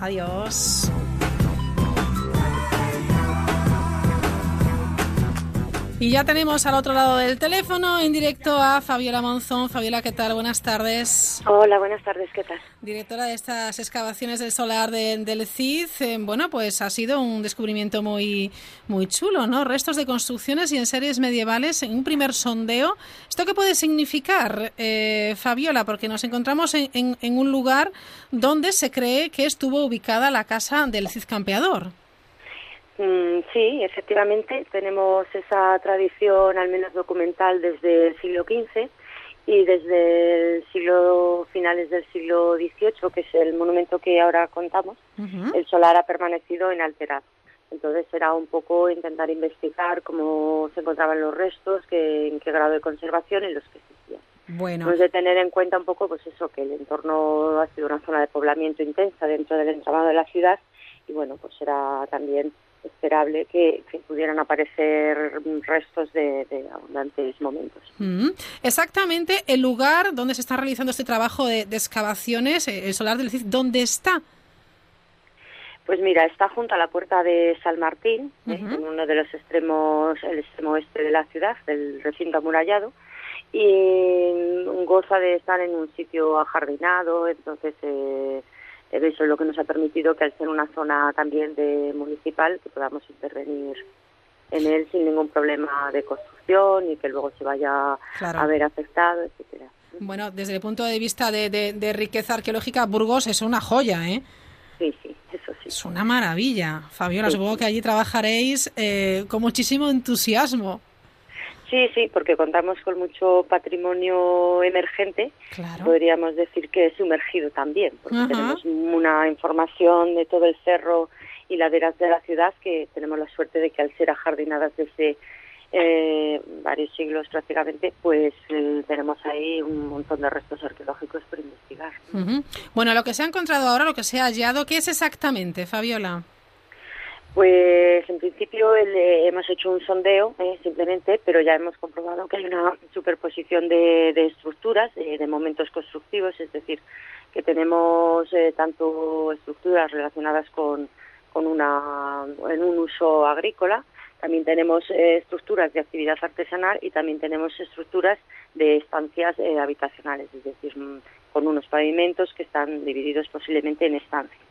Adiós. Y ya tenemos al otro lado del teléfono en directo a Fabiola Monzón. Fabiola, ¿qué tal? Buenas tardes. Hola, buenas tardes, ¿qué tal? Directora de estas excavaciones del solar del CID. Eh, bueno, pues ha sido un descubrimiento muy, muy chulo, ¿no? Restos de construcciones y en series medievales en un primer sondeo. ¿Esto qué puede significar, eh, Fabiola? Porque nos encontramos en, en un lugar donde se cree que estuvo ubicada la casa del Cid Campeador. Mm, sí, efectivamente, tenemos esa tradición, al menos documental, desde el siglo XV y desde el siglo finales del siglo XVIII, que es el monumento que ahora contamos, el solar ha permanecido inalterado. Entonces era un poco intentar investigar cómo se encontraban los restos, qué, en qué grado de conservación y los que existían. Bueno. Pues de tener en cuenta un poco, pues eso, que el entorno ha sido una zona de poblamiento intensa dentro del entramado de la ciudad y bueno, pues era también esperable que, pudieran aparecer restos de, abundantes momentos. Mm. Exactamente el lugar donde se está realizando este trabajo de, excavaciones, eh, el solar del CID, ¿dónde está? Pues mira, está junto a la puerta de San Martín, ¿eh? en uno de los extremos, el extremo oeste de la ciudad, del recinto amurallado, y goza de estar en un sitio ajardinado, entonces eh, eso es lo que nos ha permitido que al ser una zona también de municipal que podamos intervenir en él sin ningún problema de construcción y que luego se vaya a ver afectado, etcétera. Bueno, desde el punto de vista de, de, riqueza arqueológica, Burgos es una joya, ¿eh? Sí, sí, eso sí. Es una maravilla. Fabiola, supongo que allí trabajaréis eh, con muchísimo entusiasmo. Sí, sí, porque contamos con mucho patrimonio emergente. Podríamos decir que sumergido también, porque tenemos una información de todo el cerro y laderas de la ciudad que tenemos la suerte de que al ser ajardinadas desde eh, varios siglos prácticamente, pues eh, tenemos ahí un montón de restos arqueológicos por investigar. Bueno, lo que se ha encontrado ahora, lo que se ha hallado, ¿qué es exactamente, Fabiola? Pues en principio hemos hecho un sondeo eh, simplemente, pero ya hemos comprobado que hay una superposición de, estructuras, de momentos constructivos, es decir, que tenemos eh, tanto estructuras relacionadas con, con una, en un uso agrícola, también tenemos eh, estructuras de actividad artesanal y también tenemos estructuras de estancias habitacionales, es decir, mm, con unos pavimentos que están divididos posiblemente en estancias.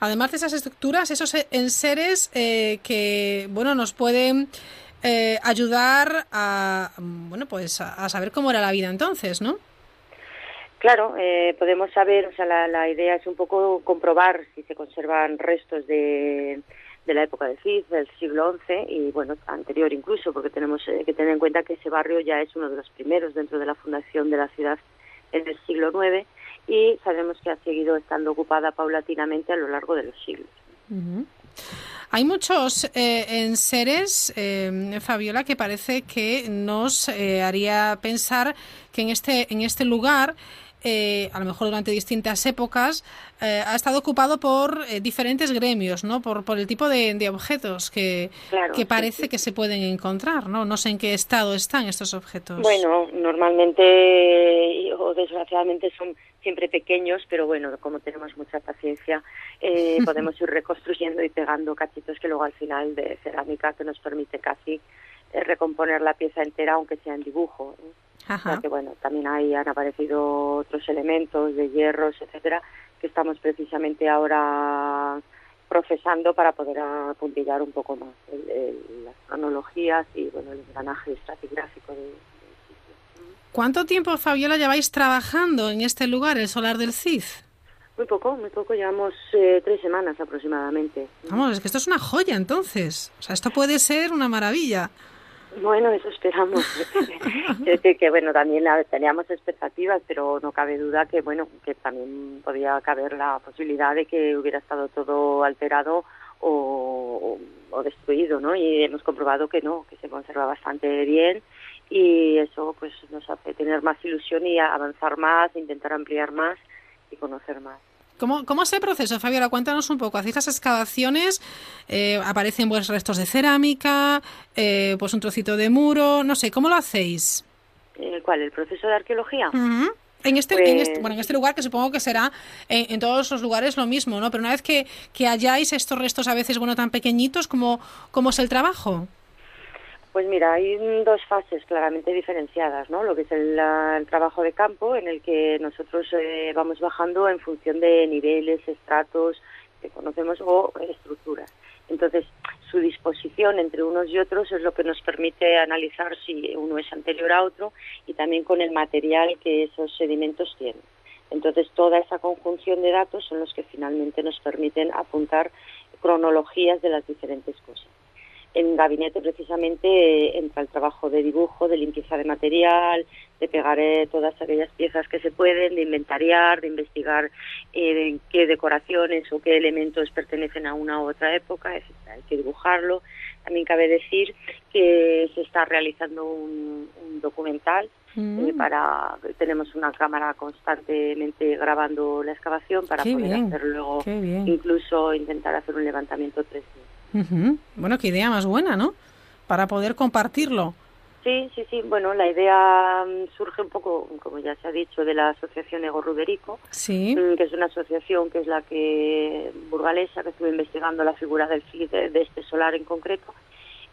Además de esas estructuras, esos enseres eh, que bueno nos pueden eh, ayudar a bueno pues a, saber cómo era la vida entonces, ¿no? Claro, eh, podemos saber, o sea, la, idea es un poco comprobar si se conservan restos de, de la época del Cid, del siglo XI y bueno, anterior incluso, porque tenemos que tener en cuenta que ese barrio ya es uno de los primeros dentro de la fundación de la ciudad en el siglo IX y sabemos que ha seguido estando ocupada paulatinamente a lo largo de los siglos. Hay muchos eh, enseres, eh, Fabiola, que parece que nos eh, haría pensar que en este, en este lugar eh, a lo mejor durante distintas épocas, eh, ha estado ocupado por eh, diferentes gremios, ¿no? Por, por el tipo de, objetos que, que parece que se pueden encontrar, ¿no? No sé en qué estado están estos objetos. Bueno, normalmente o desgraciadamente son siempre pequeños, pero bueno, como tenemos mucha paciencia, podemos ir reconstruyendo y pegando cachitos que luego al final de cerámica que nos permite casi recomponer la pieza entera, aunque sea en dibujo que bueno, también ahí han aparecido otros elementos de hierros, etcétera, que estamos precisamente ahora procesando para poder apuntillar un poco más las cronologías y bueno el engranaje estratigráfico de, ¿Cuánto tiempo, Fabiola, lleváis trabajando en este lugar, el Solar del Cid? Muy poco, muy poco, llevamos eh, tres semanas aproximadamente. Vamos, es que esto es una joya entonces. O sea, esto puede ser una maravilla. Bueno, eso esperamos. es decir, que bueno, también teníamos expectativas, pero no cabe duda que bueno, que también podía caber la posibilidad de que hubiera estado todo alterado o, o destruido, ¿no? Y hemos comprobado que no, que se conserva bastante bien y eso pues nos hace tener más ilusión y avanzar más, intentar ampliar más y conocer más. ¿Cómo, ¿Cómo es el proceso, Fabiola? Cuéntanos un poco. ¿Hacéis las excavaciones? Eh, ¿Aparecen pues, restos de cerámica? Eh, pues un trocito de muro? No sé, ¿cómo lo hacéis? ¿El cuál? ¿El proceso de arqueología? En este, en este, pues bueno, en este lugar, que supongo que será en, todos los lugares lo mismo, ¿no? Pero una vez que, que hayáis estos restos a veces, bueno, tan pequeñitos, ¿cómo, cómo es el trabajo? Pues mira, hay dos fases claramente diferenciadas, ¿no? Lo que es el, trabajo de campo, en el que nosotros eh, vamos bajando en función de niveles, estratos que conocemos o estructuras. Entonces, su disposición entre unos y otros es lo que nos permite analizar si uno es anterior a otro y también con el material que esos sedimentos tienen. Entonces, toda esa conjunción de datos son los que finalmente nos permiten apuntar cronologías de las diferentes cosas. En gabinete precisamente entra el trabajo de dibujo, de limpieza de material, de pegar eh, todas aquellas piezas que se pueden, de inventariar, de investigar eh, qué decoraciones o qué elementos pertenecen a una u otra época, hay que dibujarlo. También cabe decir que se está realizando un, documental mm. eh, para tenemos una cámara constantemente grabando la excavación para poder hacer luego incluso intentar hacer un levantamiento 3D. Bueno, qué idea más buena, ¿no? Para poder compartirlo. Sí, sí, sí. Bueno, la idea mm, surge un poco, como ya se ha dicho, de la asociación Ego Ruberico, sí. Mm, que es una asociación que es la que burgalesa, que estuvo investigando la figura del de, este solar en concreto,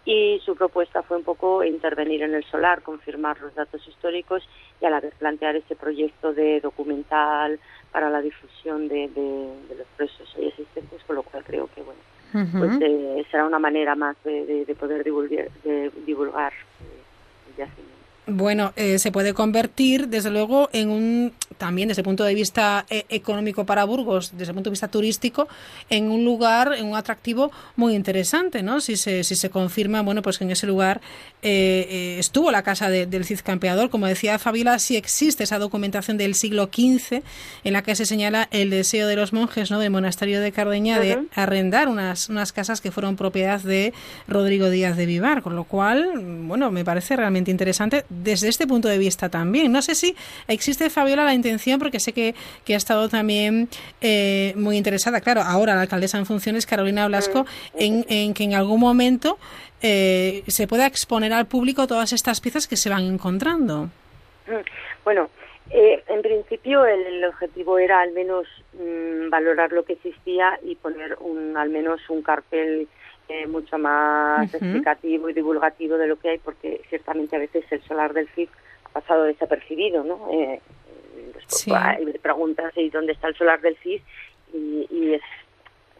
y su propuesta fue un poco intervenir en el solar, confirmar los datos históricos y a la vez plantear ese proyecto de documental para la difusión de, de los procesos existentes, con lo cual creo que, bueno, pues eh, será una manera más de, de, poder divulgar, de divulgar eh, el yacimiento. Bueno, eh, se puede convertir, desde luego, en un, también desde el punto de vista eh, económico para Burgos, desde el punto de vista turístico, en un lugar, en un atractivo muy interesante, ¿no? Si se, si se confirma, bueno, pues que en ese lugar eh, estuvo la casa del Cid Campeador. Como decía Fabiola, sí existe esa documentación del siglo XV en la que se señala el deseo de los monjes, ¿no? Del monasterio de Cardeña de arrendar unas, unas casas que fueron propiedad de Rodrigo Díaz de Vivar, con lo cual, bueno, me parece realmente interesante desde este punto de vista también. No sé si existe, Fabiola, la intención, porque sé que, que ha estado también eh, muy interesada, claro, ahora la alcaldesa en funciones, Carolina Blasco, en, en que en algún momento eh, se pueda exponer al público todas estas piezas que se van encontrando. Mm, bueno, eh, en principio el, objetivo era al menos mm, valorar lo que existía y poner un, al menos un cartel eh, mucho más explicativo y divulgativo de lo que hay, porque ciertamente a veces el solar del CIF ha pasado desapercibido, ¿no? Eh, sí. preguntas ¿y dónde está el solar del CIF? Y, y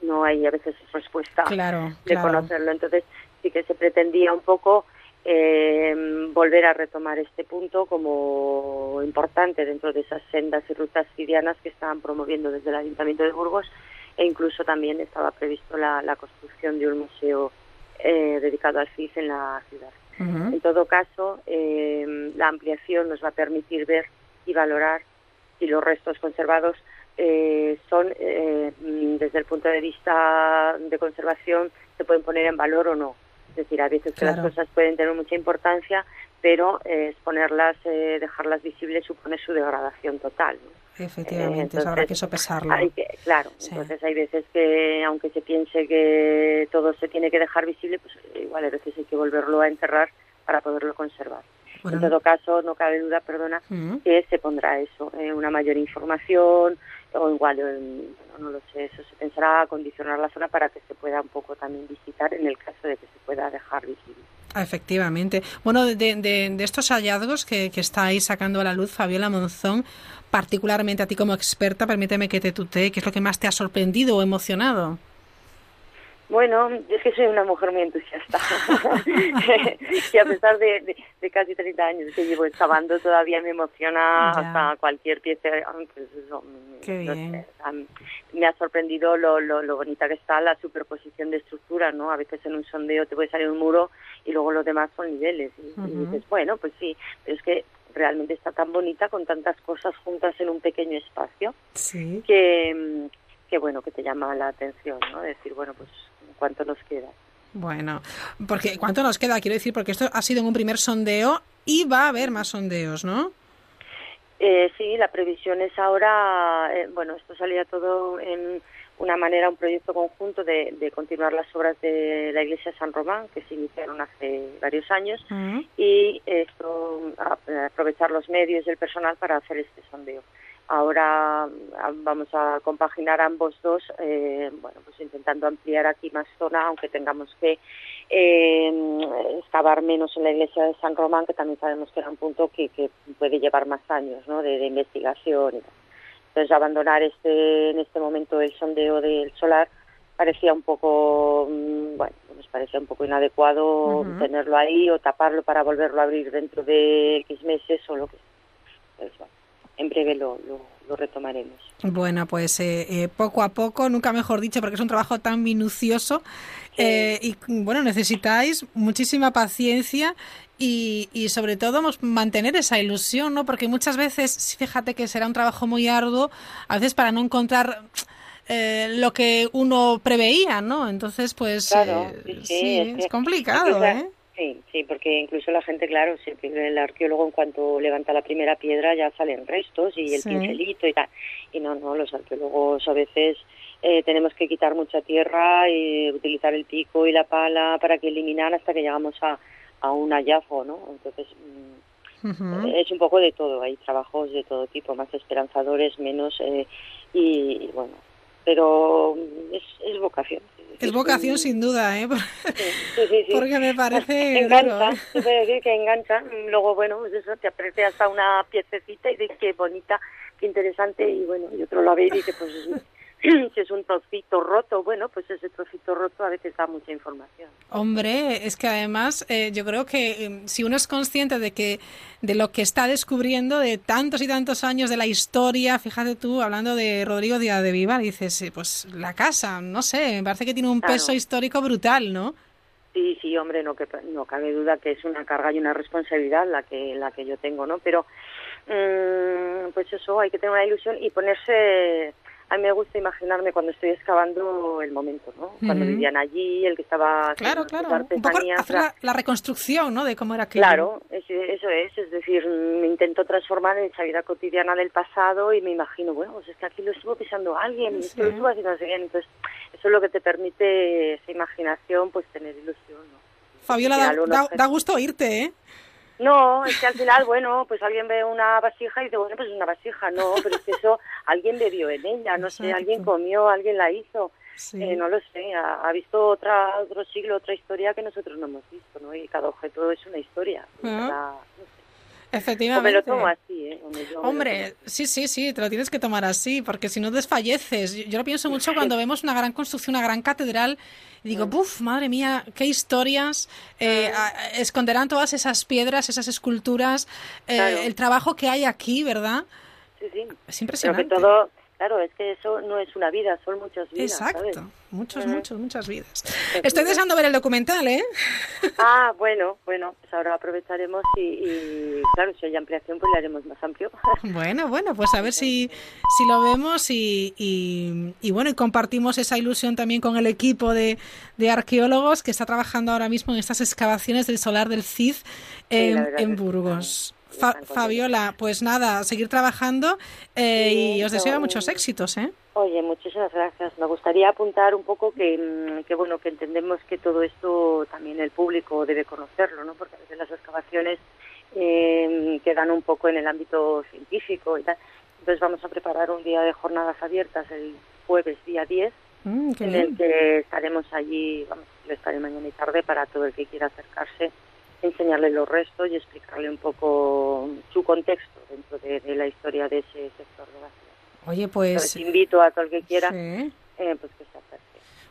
no hay a veces respuesta de conocerlo. Entonces sí que se pretendía un poco eh, volver a retomar este punto como importante dentro de esas sendas y rutas cidianas que estaban promoviendo desde el Ayuntamiento de Burgos e incluso también estaba previsto la, construcción de un museo eh, dedicado al CIS en la ciudad. En todo caso, eh, la ampliación nos va a permitir ver y valorar si los restos conservados eh, son, desde el punto de vista de conservación, se pueden poner en valor o no. Es decir, a veces que las cosas pueden tener mucha importancia, pero exponerlas, dejarlas visibles supone su degradación total. Efectivamente, habrá que sopesarlo. claro, entonces hay veces que, aunque se piense que todo se tiene que dejar visible, pues igual a veces hay que volverlo a enterrar para poderlo conservar. En todo caso, no cabe duda, perdona, que se pondrá eso, eh, una mayor información, o igual, eh, no lo sé, eso se pensará acondicionar la zona para que se pueda un poco también visitar en el caso de que se pueda dejar visible. Efectivamente. Bueno, de, de, de estos hallazgos que, que estáis sacando a la luz, Fabiola Monzón, particularmente a ti como experta, permíteme que te tutee, ¿qué es lo que más te ha sorprendido o emocionado? Bueno, es que soy una mujer muy entusiasta. y a pesar de, de, casi 30 años que llevo excavando, todavía me emociona hasta cualquier pieza. Pues me ha sorprendido lo, lo, lo, bonita que está la superposición de estructuras, ¿no? A veces en un sondeo te puede salir un muro y luego los demás son niveles. Y, y dices, bueno, pues sí, pero es que realmente está tan bonita con tantas cosas juntas en un pequeño espacio que, que bueno que te llama la atención no decir bueno pues cuánto nos queda. Bueno porque cuánto nos queda quiero decir porque esto ha sido en un primer sondeo y va a haber más sondeos no eh, sí la previsión es ahora eh, bueno esto salía todo en una manera, un proyecto conjunto de, de, continuar las obras de la iglesia de San Román, que se iniciaron hace varios años, y esto, aprovechar los medios y el personal para hacer este sondeo. Ahora vamos a compaginar ambos dos, eh, bueno, pues intentando ampliar aquí más zona, aunque tengamos que eh, excavar menos en la iglesia de San Román, que también sabemos que era un punto que, que puede llevar más años, ¿no? De, investigación. Entonces, abandonar este, en este momento el sondeo del solar parecía un poco, mm, bueno, nos parecía un poco inadecuado tenerlo ahí o taparlo para volverlo a abrir dentro de X meses o lo que sea. Pues, en breve lo, lo, retomaremos. Bueno, pues eh, eh, poco a poco, nunca mejor dicho, porque es un trabajo tan minucioso eh, y bueno, necesitáis muchísima paciencia y, y, sobre todo mantener esa ilusión, ¿no? Porque muchas veces, fíjate que será un trabajo muy arduo, a veces para no encontrar lo que uno preveía, ¿no? Entonces, pues sí, es, complicado, ¿eh? Sí, sí, porque incluso la gente, claro, el arqueólogo en cuanto levanta la primera piedra ya salen restos y el pincelito y tal. Y no, no, los arqueólogos a veces eh, tenemos que quitar mucha tierra y utilizar el pico y la pala para que eliminar hasta que llegamos a, a un hallazgo, ¿no? Entonces, mm, es un poco de todo, hay trabajos de todo tipo, más esperanzadores, menos, eh, y, bueno, pero es, es vocación. Es vocación sin duda, ¿eh? Sí, sí, sí, Porque me parece... Engancha, se puede decir que engancha. Luego, bueno, eso, te aprecias hasta una piececita y dices qué bonita, qué interesante, y bueno, y otro lo ve y dice, pues si es un trocito roto, bueno, pues ese trocito roto a veces da mucha información. Hombre, es que además eh, yo creo que em, si uno es consciente de que de lo que está descubriendo de tantos y tantos años de la historia, fíjate tú, hablando de Rodrigo Díaz de Vivar, dices, eh, pues la casa, no sé, me parece que tiene un peso histórico brutal, ¿no? Sí, sí, hombre, no, que, no cabe duda que es una carga y una responsabilidad la que, la que yo tengo, ¿no? Pero, mm, pues eso, hay que tener una ilusión y ponerse a mí me gusta imaginarme cuando estoy excavando el momento, ¿no? Cuando vivían allí, el que estaba claro, claro. Un poco hacer la, reconstrucción, ¿no? De cómo era aquello. Claro, eso es, es decir, me intento transformar en esa vida cotidiana del pasado y me imagino, bueno, pues es que aquí lo estuvo pisando alguien, esto lo estuvo haciendo alguien, entonces eso es lo que te permite esa imaginación, pues tener ilusión, ¿no? Fabiola, da, da gusto oírte, ¿eh? No, es que al final, bueno, pues alguien ve una vasija y dice, bueno, pues es una vasija, no, pero es que eso alguien bebió en ella, no sé, alguien comió, alguien la hizo, eh, no lo sé, ha, visto otra, otro siglo, otra historia que nosotros no hemos visto, ¿no? Y cada objeto es una historia. Ah. Efectivamente. me lo tomo así, ¿eh? Hombre, sí, sí, sí, te lo tienes que tomar así, porque si no desfalleces. Yo, lo pienso mucho cuando vemos una gran construcción, una gran catedral, y digo, ¡buf! Madre mía, qué historias eh, esconderán todas esas piedras, esas esculturas, eh, el trabajo que hay aquí, ¿verdad? Sí, sí. Es impresionante. todo Claro, es que eso no es una vida, son muchas vidas. Exacto, muchas, muchas, muchas vidas. Estoy deseando ver el documental, ¿eh? Ah, bueno, bueno, pues ahora aprovecharemos y, claro, si hay ampliación, pues le haremos más amplio. Bueno, bueno, pues a ver si, si lo vemos y, y, bueno, y compartimos esa ilusión también con el equipo de, de, arqueólogos que está trabajando ahora mismo en estas excavaciones del solar del CID en, en Burgos. Fabiola, pues nada, seguir trabajando eh, y os deseo muchos éxitos, ¿eh? Oye, muchísimas gracias. Me gustaría apuntar un poco que, mm, que, bueno, que entendemos que todo esto también el público debe conocerlo, ¿no? Porque a veces las excavaciones eh, quedan un poco en el ámbito científico y tal. Entonces vamos a preparar un día de jornadas abiertas el jueves día 10, mm, en el que estaremos allí, vamos, estaré mañana y tarde para todo el que quiera acercarse enseñarle los restos y explicarle un poco su contexto dentro de, la historia de ese sector de la ciudad. Oye, pues... invito a todo el que quiera eh, pues que se acerque.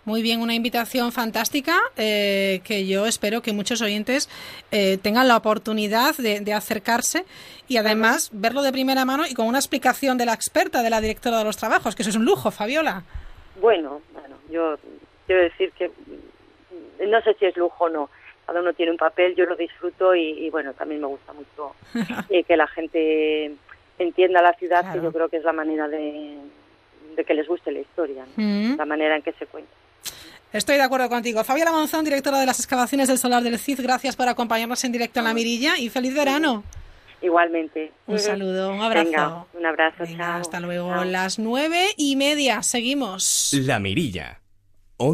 Muy bien, una invitación fantástica eh, que yo espero que muchos oyentes eh, tengan la oportunidad de, acercarse y además verlo de primera mano y con una explicación de la experta, de la directora de los trabajos, que eso es un lujo, Fabiola. Bueno, bueno, yo quiero decir que no sé si es lujo o no cada uno tiene un papel, yo lo disfruto y, bueno, también me gusta mucho eh, que la gente entienda la ciudad, que yo creo que es la manera de, que les guste la historia, mm. la manera en que se cuenta. Estoy de acuerdo contigo. Fabiola Monzón, directora de las excavaciones del Solar del CID, gracias por acompañarnos en directo en La Mirilla y feliz verano. Igualmente. Un saludo, un abrazo. un abrazo, Hasta luego. Las nueve y media, seguimos. La Mirilla.